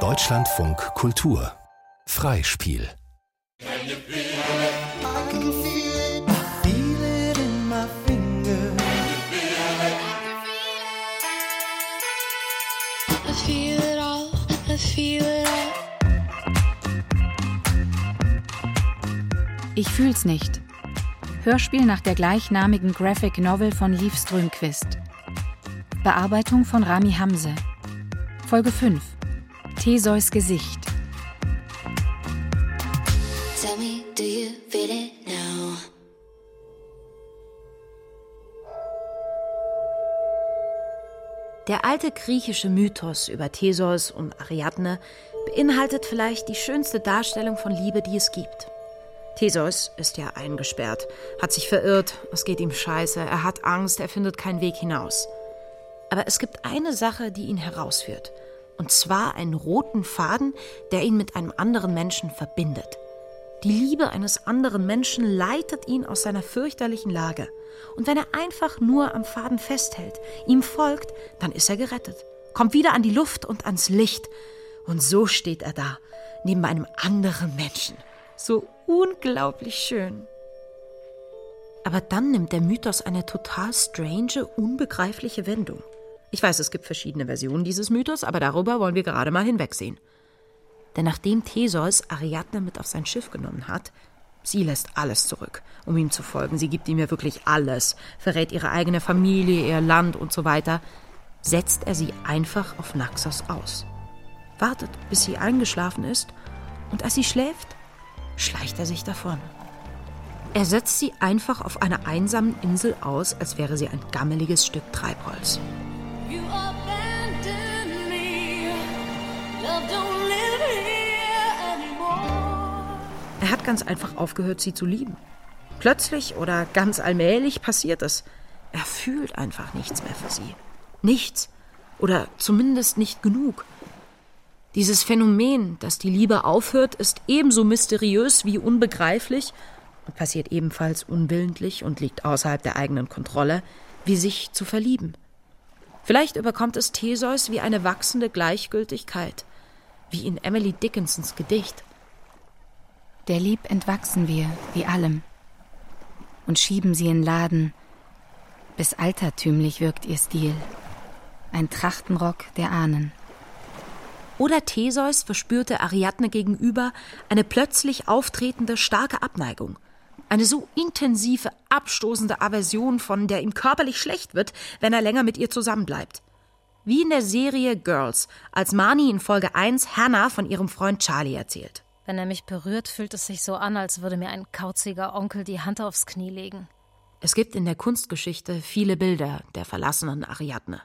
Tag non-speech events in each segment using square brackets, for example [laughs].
Deutschlandfunk Kultur Freispiel Ich fühl's nicht. Hörspiel nach der gleichnamigen Graphic Novel von Liv Strömquist. Bearbeitung von Rami Hamse. Folge 5. Theseus Gesicht. Tell me, do you feel it now? Der alte griechische Mythos über Theseus und Ariadne beinhaltet vielleicht die schönste Darstellung von Liebe, die es gibt. Theseus ist ja eingesperrt, hat sich verirrt, es geht ihm scheiße, er hat Angst, er findet keinen Weg hinaus. Aber es gibt eine Sache, die ihn herausführt. Und zwar einen roten Faden, der ihn mit einem anderen Menschen verbindet. Die Liebe eines anderen Menschen leitet ihn aus seiner fürchterlichen Lage. Und wenn er einfach nur am Faden festhält, ihm folgt, dann ist er gerettet, kommt wieder an die Luft und ans Licht. Und so steht er da, neben einem anderen Menschen. So unglaublich schön. Aber dann nimmt der Mythos eine total strange, unbegreifliche Wendung. Ich weiß, es gibt verschiedene Versionen dieses Mythos, aber darüber wollen wir gerade mal hinwegsehen. Denn nachdem Theseus Ariadne mit auf sein Schiff genommen hat, sie lässt alles zurück, um ihm zu folgen. Sie gibt ihm ja wirklich alles, verrät ihre eigene Familie, ihr Land und so weiter, setzt er sie einfach auf Naxos aus. Wartet, bis sie eingeschlafen ist, und als sie schläft, schleicht er sich davon. Er setzt sie einfach auf einer einsamen Insel aus, als wäre sie ein gammeliges Stück Treibholz. Er hat ganz einfach aufgehört, sie zu lieben. Plötzlich oder ganz allmählich passiert es. Er fühlt einfach nichts mehr für sie. Nichts. Oder zumindest nicht genug. Dieses Phänomen, dass die Liebe aufhört, ist ebenso mysteriös wie unbegreiflich und passiert ebenfalls unwillentlich und liegt außerhalb der eigenen Kontrolle, wie sich zu verlieben. Vielleicht überkommt es Theseus wie eine wachsende Gleichgültigkeit, wie in Emily Dickinsons Gedicht. Der Lieb entwachsen wir, wie allem, und schieben sie in Laden, bis altertümlich wirkt ihr Stil, ein Trachtenrock der Ahnen. Oder Theseus verspürte Ariadne gegenüber eine plötzlich auftretende starke Abneigung. Eine so intensive, abstoßende Aversion, von der ihm körperlich schlecht wird, wenn er länger mit ihr zusammenbleibt. Wie in der Serie Girls, als Marnie in Folge 1 Hannah von ihrem Freund Charlie erzählt. Wenn er mich berührt, fühlt es sich so an, als würde mir ein kauziger Onkel die Hand aufs Knie legen. Es gibt in der Kunstgeschichte viele Bilder der verlassenen Ariadne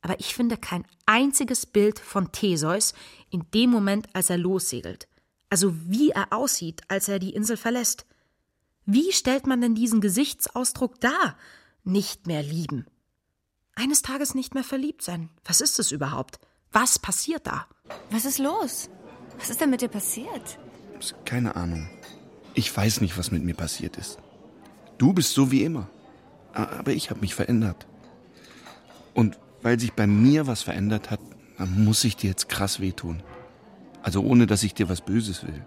aber ich finde kein einziges Bild von Theseus in dem Moment, als er lossegelt. Also wie er aussieht, als er die Insel verlässt. Wie stellt man denn diesen Gesichtsausdruck dar? Nicht mehr lieben. Eines Tages nicht mehr verliebt sein. Was ist es überhaupt? Was passiert da? Was ist los? Was ist denn mit dir passiert? Keine Ahnung. Ich weiß nicht, was mit mir passiert ist. Du bist so wie immer. Aber ich habe mich verändert. Und weil sich bei mir was verändert hat, dann muss ich dir jetzt krass wehtun. Also ohne, dass ich dir was Böses will.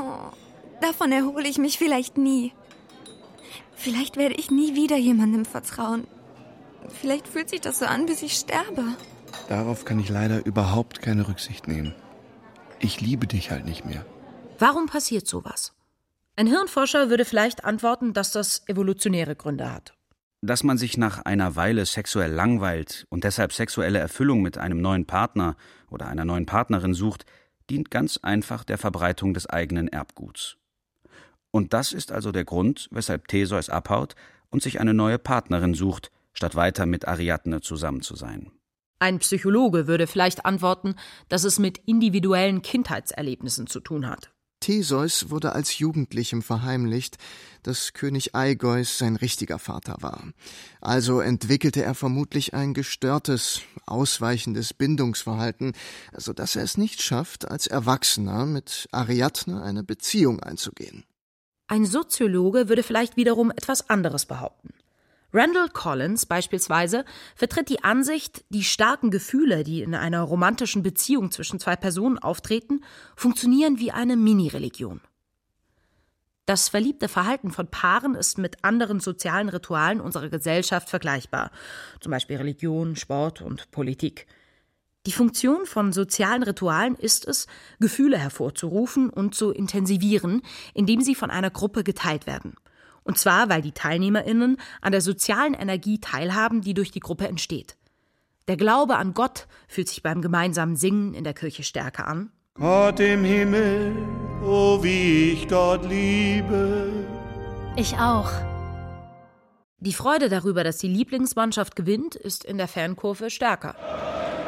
Oh, [laughs] davon erhole ich mich vielleicht nie. Vielleicht werde ich nie wieder jemandem vertrauen. Vielleicht fühlt sich das so an, bis ich sterbe. Darauf kann ich leider überhaupt keine Rücksicht nehmen. Ich liebe dich halt nicht mehr. Warum passiert sowas? Ein Hirnforscher würde vielleicht antworten, dass das evolutionäre Gründe hat dass man sich nach einer Weile sexuell langweilt und deshalb sexuelle Erfüllung mit einem neuen Partner oder einer neuen Partnerin sucht, dient ganz einfach der Verbreitung des eigenen Erbguts. Und das ist also der Grund, weshalb Theseus abhaut und sich eine neue Partnerin sucht, statt weiter mit Ariadne zusammen zu sein. Ein Psychologe würde vielleicht antworten, dass es mit individuellen Kindheitserlebnissen zu tun hat. Theseus wurde als Jugendlichem verheimlicht, dass König Aigeus sein richtiger Vater war. Also entwickelte er vermutlich ein gestörtes, ausweichendes Bindungsverhalten, so dass er es nicht schafft, als Erwachsener mit Ariadne eine Beziehung einzugehen. Ein Soziologe würde vielleicht wiederum etwas anderes behaupten. Randall Collins beispielsweise vertritt die Ansicht, die starken Gefühle, die in einer romantischen Beziehung zwischen zwei Personen auftreten, funktionieren wie eine Mini-Religion. Das verliebte Verhalten von Paaren ist mit anderen sozialen Ritualen unserer Gesellschaft vergleichbar, zum Beispiel Religion, Sport und Politik. Die Funktion von sozialen Ritualen ist es, Gefühle hervorzurufen und zu intensivieren, indem sie von einer Gruppe geteilt werden. Und zwar, weil die TeilnehmerInnen an der sozialen Energie teilhaben, die durch die Gruppe entsteht. Der Glaube an Gott fühlt sich beim gemeinsamen Singen in der Kirche stärker an. Gott im Himmel, oh wie ich Gott liebe. Ich auch. Die Freude darüber, dass die Lieblingsmannschaft gewinnt, ist in der Fankurve stärker.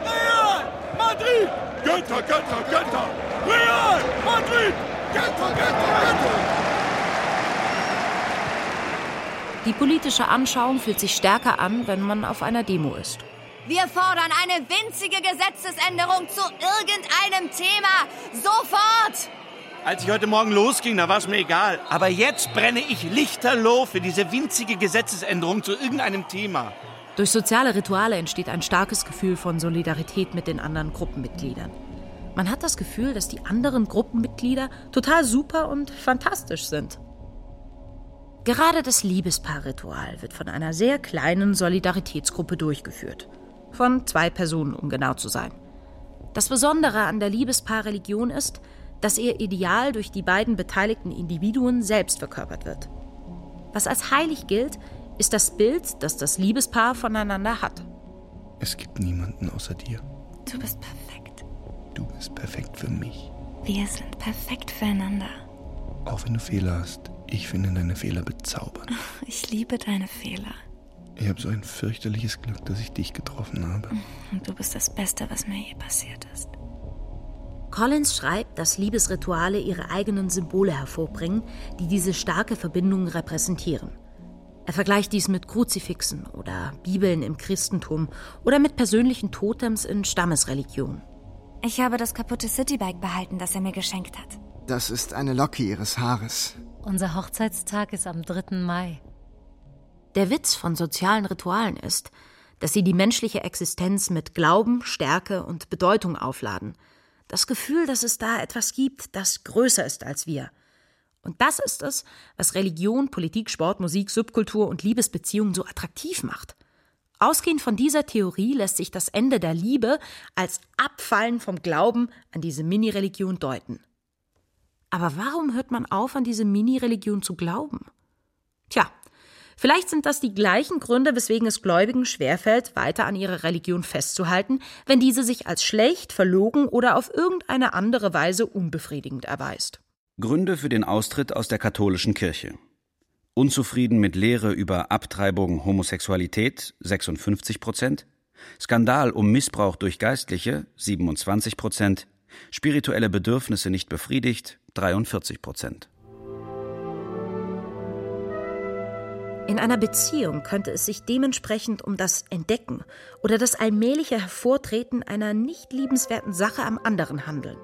Real Madrid! Götter, Götter, Götter! Real Madrid! Götter, Götter, Götter! Die politische Anschauung fühlt sich stärker an, wenn man auf einer Demo ist. Wir fordern eine winzige Gesetzesänderung zu irgendeinem Thema. Sofort! Als ich heute Morgen losging, da war es mir egal. Aber jetzt brenne ich lichterloh für diese winzige Gesetzesänderung zu irgendeinem Thema. Durch soziale Rituale entsteht ein starkes Gefühl von Solidarität mit den anderen Gruppenmitgliedern. Man hat das Gefühl, dass die anderen Gruppenmitglieder total super und fantastisch sind. Gerade das Liebespaarritual wird von einer sehr kleinen Solidaritätsgruppe durchgeführt. Von zwei Personen, um genau zu sein. Das Besondere an der Liebespaarreligion ist, dass ihr Ideal durch die beiden beteiligten Individuen selbst verkörpert wird. Was als heilig gilt, ist das Bild, das das Liebespaar voneinander hat. Es gibt niemanden außer dir. Du bist perfekt. Du bist perfekt für mich. Wir sind perfekt füreinander. Auch wenn du Fehler hast. Ich finde deine Fehler bezaubernd. [laughs] Ich liebe deine Fehler. Ich habe so ein fürchterliches Glück, dass ich dich getroffen habe. [laughs] Und du bist das Beste, was mir je passiert ist. Collins schreibt, dass Liebesrituale ihre eigenen Symbole hervorbringen, die diese starke Verbindung repräsentieren. Er vergleicht dies mit Kruzifixen oder Bibeln im Christentum oder mit persönlichen Totems in Stammesreligionen. Ich habe das kaputte Citybike behalten, das er mir geschenkt hat. Das ist eine Locke ihres Haares. Unser Hochzeitstag ist am 3. Mai. Der Witz von sozialen Ritualen ist, dass sie die menschliche Existenz mit Glauben, Stärke und Bedeutung aufladen. Das Gefühl, dass es da etwas gibt, das größer ist als wir. Und das ist es, was Religion, Politik, Sport, Musik, Subkultur und Liebesbeziehungen so attraktiv macht. Ausgehend von dieser Theorie lässt sich das Ende der Liebe als Abfallen vom Glauben an diese Mini-Religion deuten. Aber warum hört man auf, an diese Mini-Religion zu glauben? Tja, vielleicht sind das die gleichen Gründe, weswegen es Gläubigen schwerfällt, weiter an ihrer Religion festzuhalten, wenn diese sich als schlecht, verlogen oder auf irgendeine andere Weise unbefriedigend erweist. Gründe für den Austritt aus der katholischen Kirche. Unzufrieden mit Lehre über Abtreibung, Homosexualität 56 Prozent, Skandal um Missbrauch durch Geistliche 27 Prozent, spirituelle Bedürfnisse nicht befriedigt 43 Prozent. In einer Beziehung könnte es sich dementsprechend um das Entdecken oder das allmähliche Hervortreten einer nicht liebenswerten Sache am anderen handeln.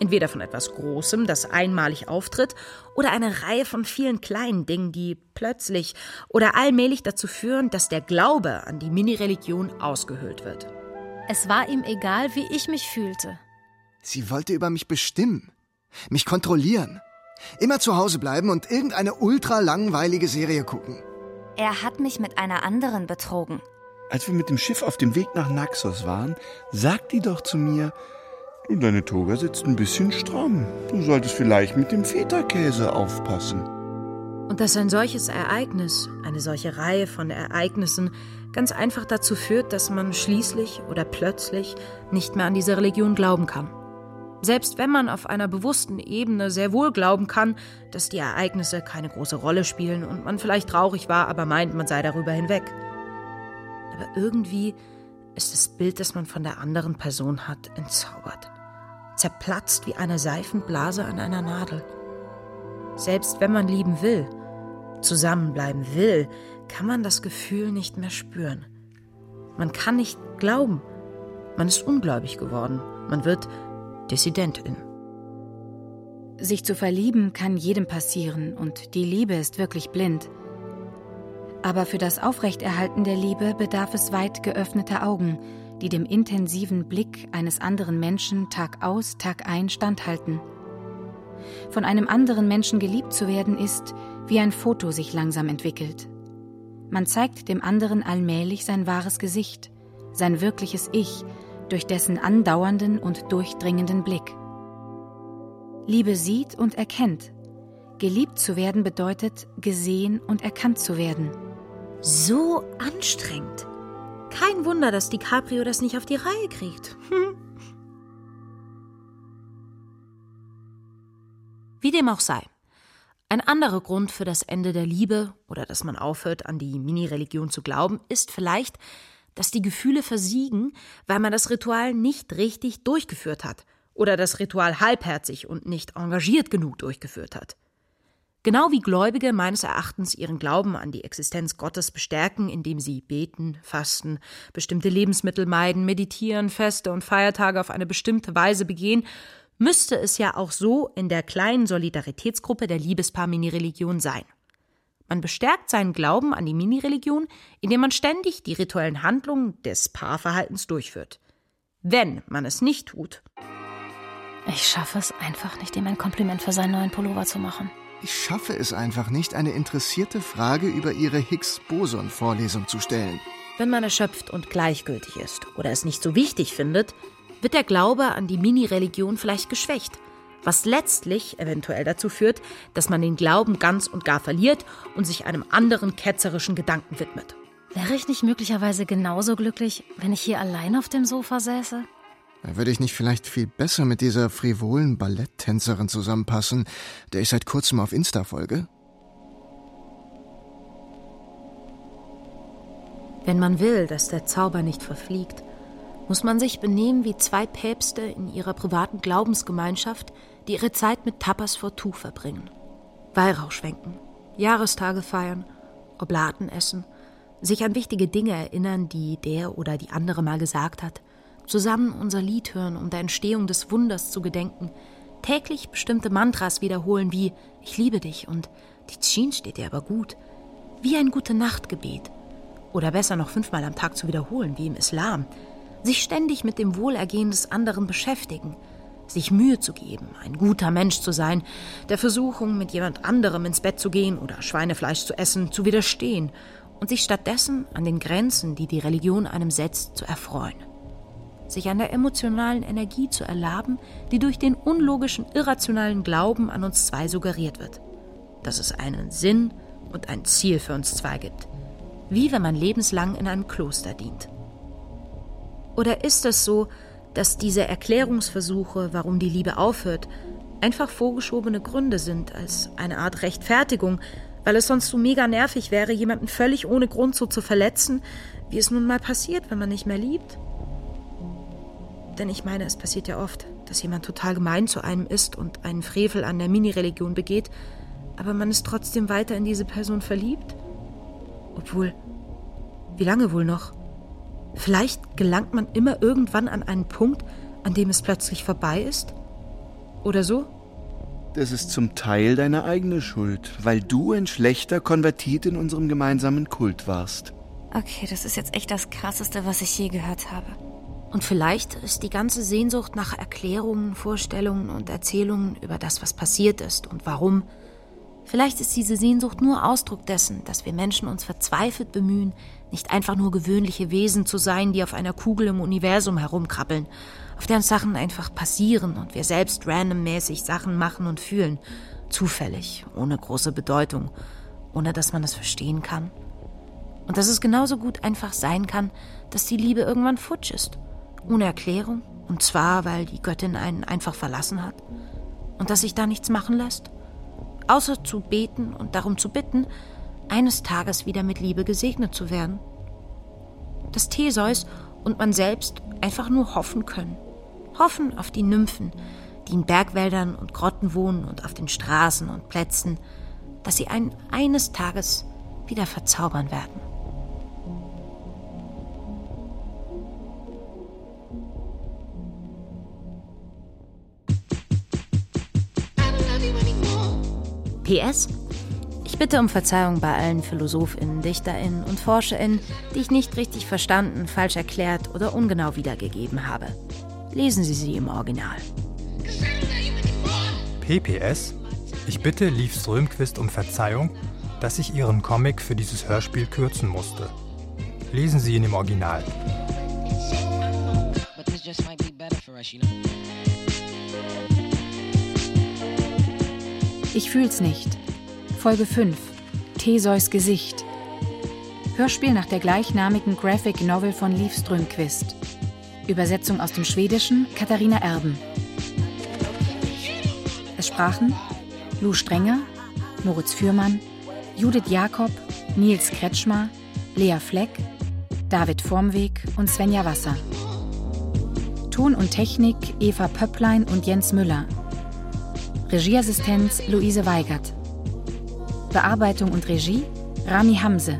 Entweder von etwas Großem, das einmalig auftritt, oder eine Reihe von vielen kleinen Dingen, die plötzlich oder allmählich dazu führen, dass der Glaube an die Mini-Religion ausgehöhlt wird. Es war ihm egal, wie ich mich fühlte. Sie wollte über mich bestimmen, mich kontrollieren, immer zu Hause bleiben und irgendeine ultra langweilige Serie gucken. Er hat mich mit einer anderen betrogen. Als wir mit dem Schiff auf dem Weg nach Naxos waren, sagt die doch zu mir, du, deine Toga sitzt ein bisschen stramm. Du solltest vielleicht mit dem Feta-Käse aufpassen. Und dass ein solches Ereignis, eine solche Reihe von Ereignissen, ganz einfach dazu führt, dass man schließlich oder plötzlich nicht mehr an diese Religion glauben kann. Selbst wenn man auf einer bewussten Ebene sehr wohl glauben kann, dass die Ereignisse keine große Rolle spielen und man vielleicht traurig war, aber meint, man sei darüber hinweg. Aber irgendwie ist das Bild, das man von der anderen Person hat, entzaubert. Zerplatzt wie eine Seifenblase an einer Nadel. Selbst wenn man lieben will, zusammenbleiben will, kann man das Gefühl nicht mehr spüren. Man kann nicht glauben. Man ist ungläubig geworden. Man wird Dissidentin. Sich zu verlieben kann jedem passieren und die Liebe ist wirklich blind. Aber für das Aufrechterhalten der Liebe bedarf es weit geöffneter Augen, die dem intensiven Blick eines anderen Menschen Tag aus, Tag ein standhalten. Von einem anderen Menschen geliebt zu werden ist, wie ein Foto sich langsam entwickelt. Man zeigt dem anderen allmählich sein wahres Gesicht, sein wirkliches Ich, durch dessen andauernden und durchdringenden Blick. Liebe sieht und erkennt. Geliebt zu werden bedeutet, gesehen und erkannt zu werden. So anstrengend. Kein Wunder, dass DiCaprio das nicht auf die Reihe kriegt. Hm. [laughs] Wie dem auch sei. Ein anderer Grund für das Ende der Liebe oder dass man aufhört, an die Mini-Religion zu glauben, ist vielleicht, dass die Gefühle versiegen, weil man das Ritual nicht richtig durchgeführt hat oder das Ritual halbherzig und nicht engagiert genug durchgeführt hat. Genau wie Gläubige meines Erachtens ihren Glauben an die Existenz Gottes bestärken, indem sie beten, fasten, bestimmte Lebensmittel meiden, meditieren, Feste und Feiertage auf eine bestimmte Weise begehen, müsste es ja auch so in der kleinen Solidaritätsgruppe der Liebespaar-Mini-Religion sein. Man bestärkt seinen Glauben an die Mini-Religion, indem man ständig die rituellen Handlungen des Paarverhaltens durchführt. Wenn man es nicht tut. Ich schaffe es einfach nicht, ihm ein Kompliment für seinen neuen Pullover zu machen. Ich schaffe es einfach nicht, eine interessierte Frage über Ihre Higgs-Boson-Vorlesung zu stellen. Wenn man erschöpft und gleichgültig ist oder es nicht so wichtig findet, wird der Glaube an die Mini-Religion vielleicht geschwächt, was letztlich eventuell dazu führt, dass man den Glauben ganz und gar verliert und sich einem anderen ketzerischen Gedanken widmet. Wäre ich nicht möglicherweise genauso glücklich, wenn ich hier allein auf dem Sofa säße? Würde ich nicht vielleicht viel besser mit dieser frivolen Balletttänzerin zusammenpassen, der ich seit kurzem auf Insta folge? Wenn man will, dass der Zauber nicht verfliegt, muss man sich benehmen wie zwei Päpste in ihrer privaten Glaubensgemeinschaft, die ihre Zeit mit Tapas vor Tuch verbringen. Weihrauch schwenken, Jahrestage feiern, Oblaten essen, sich an wichtige Dinge erinnern, die der oder die andere mal gesagt hat, zusammen unser Lied hören, um der Entstehung des Wunders zu gedenken, täglich bestimmte Mantras wiederholen wie Ich liebe dich und die Tschin steht dir aber gut, wie ein gute Nachtgebet. Oder besser noch fünfmal am Tag zu wiederholen, wie im Islam. Sich ständig mit dem Wohlergehen des anderen beschäftigen, sich Mühe zu geben, ein guter Mensch zu sein, der Versuchung, mit jemand anderem ins Bett zu gehen oder Schweinefleisch zu essen, zu widerstehen und sich stattdessen an den Grenzen, die die Religion einem setzt, zu erfreuen sich an der emotionalen Energie zu erlaben, die durch den unlogischen, irrationalen Glauben an uns zwei suggeriert wird. Dass es einen Sinn und ein Ziel für uns zwei gibt. Wie wenn man lebenslang in einem Kloster dient. Oder ist es so, dass diese Erklärungsversuche, warum die Liebe aufhört, einfach vorgeschobene Gründe sind, als eine Art Rechtfertigung, weil es sonst so mega nervig wäre, jemanden völlig ohne Grund so zu verletzen, wie es nun mal passiert, wenn man nicht mehr liebt? Denn ich meine, es passiert ja oft, dass jemand total gemein zu einem ist und einen Frevel an der Mini-Religion begeht, aber man ist trotzdem weiter in diese Person verliebt? Obwohl, wie lange wohl noch? Vielleicht gelangt man immer irgendwann an einen Punkt, an dem es plötzlich vorbei ist? Oder so? Das ist zum Teil deine eigene Schuld, weil du ein schlechter Konvertit in unserem gemeinsamen Kult warst. Okay, das ist jetzt echt das Krasseste, was ich je gehört habe. Und vielleicht ist die ganze Sehnsucht nach Erklärungen, Vorstellungen und Erzählungen über das, was passiert ist und warum. Vielleicht ist diese Sehnsucht nur Ausdruck dessen, dass wir Menschen uns verzweifelt bemühen, nicht einfach nur gewöhnliche Wesen zu sein, die auf einer Kugel im Universum herumkrabbeln, auf der uns Sachen einfach passieren und wir selbst randommäßig Sachen machen und fühlen, zufällig, ohne große Bedeutung, ohne dass man es verstehen kann. Und dass es genauso gut einfach sein kann, dass die Liebe irgendwann futsch ist ohne Erklärung, und zwar, weil die Göttin einen einfach verlassen hat. Und dass sich da nichts machen lässt. Außer zu beten und darum zu bitten, eines Tages wieder mit Liebe gesegnet zu werden. Dass Theseus und man selbst einfach nur hoffen können. Hoffen auf die Nymphen, die in Bergwäldern und Grotten wohnen und auf den Straßen und Plätzen, dass sie einen eines Tages wieder verzaubern werden. PS, ich bitte um Verzeihung bei allen PhilosophInnen, DichterInnen und ForscherInnen, die ich nicht richtig verstanden, falsch erklärt oder ungenau wiedergegeben habe. Lesen Sie sie im Original. PPS Ich bitte Liv Strömquist um Verzeihung, dass ich Ihren Comic für dieses Hörspiel kürzen musste. Lesen Sie ihn im Original. Ich fühl's nicht. Folge 5. Theseus Gesicht. Hörspiel nach der gleichnamigen Graphic Novel von Liv Strömquist. Übersetzung aus dem Schwedischen Katharina Erben. Es sprachen Lou Strenger, Moritz Fürmann, Judith Jakob, Nils Kretschmer, Lea Fleck, David Vormweg und Svenja Wasser. Ton und Technik Eva Pöpplein und Jens Müller. Regieassistenz Luise Weigert. Bearbeitung und Regie Rami Hamse.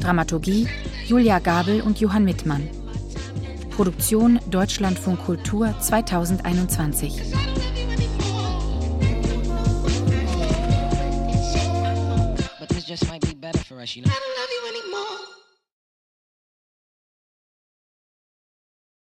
Dramaturgie Julia Gabel und Johann Mittmann. Produktion Deutschlandfunk Kultur 2021. just might be better for us, you know.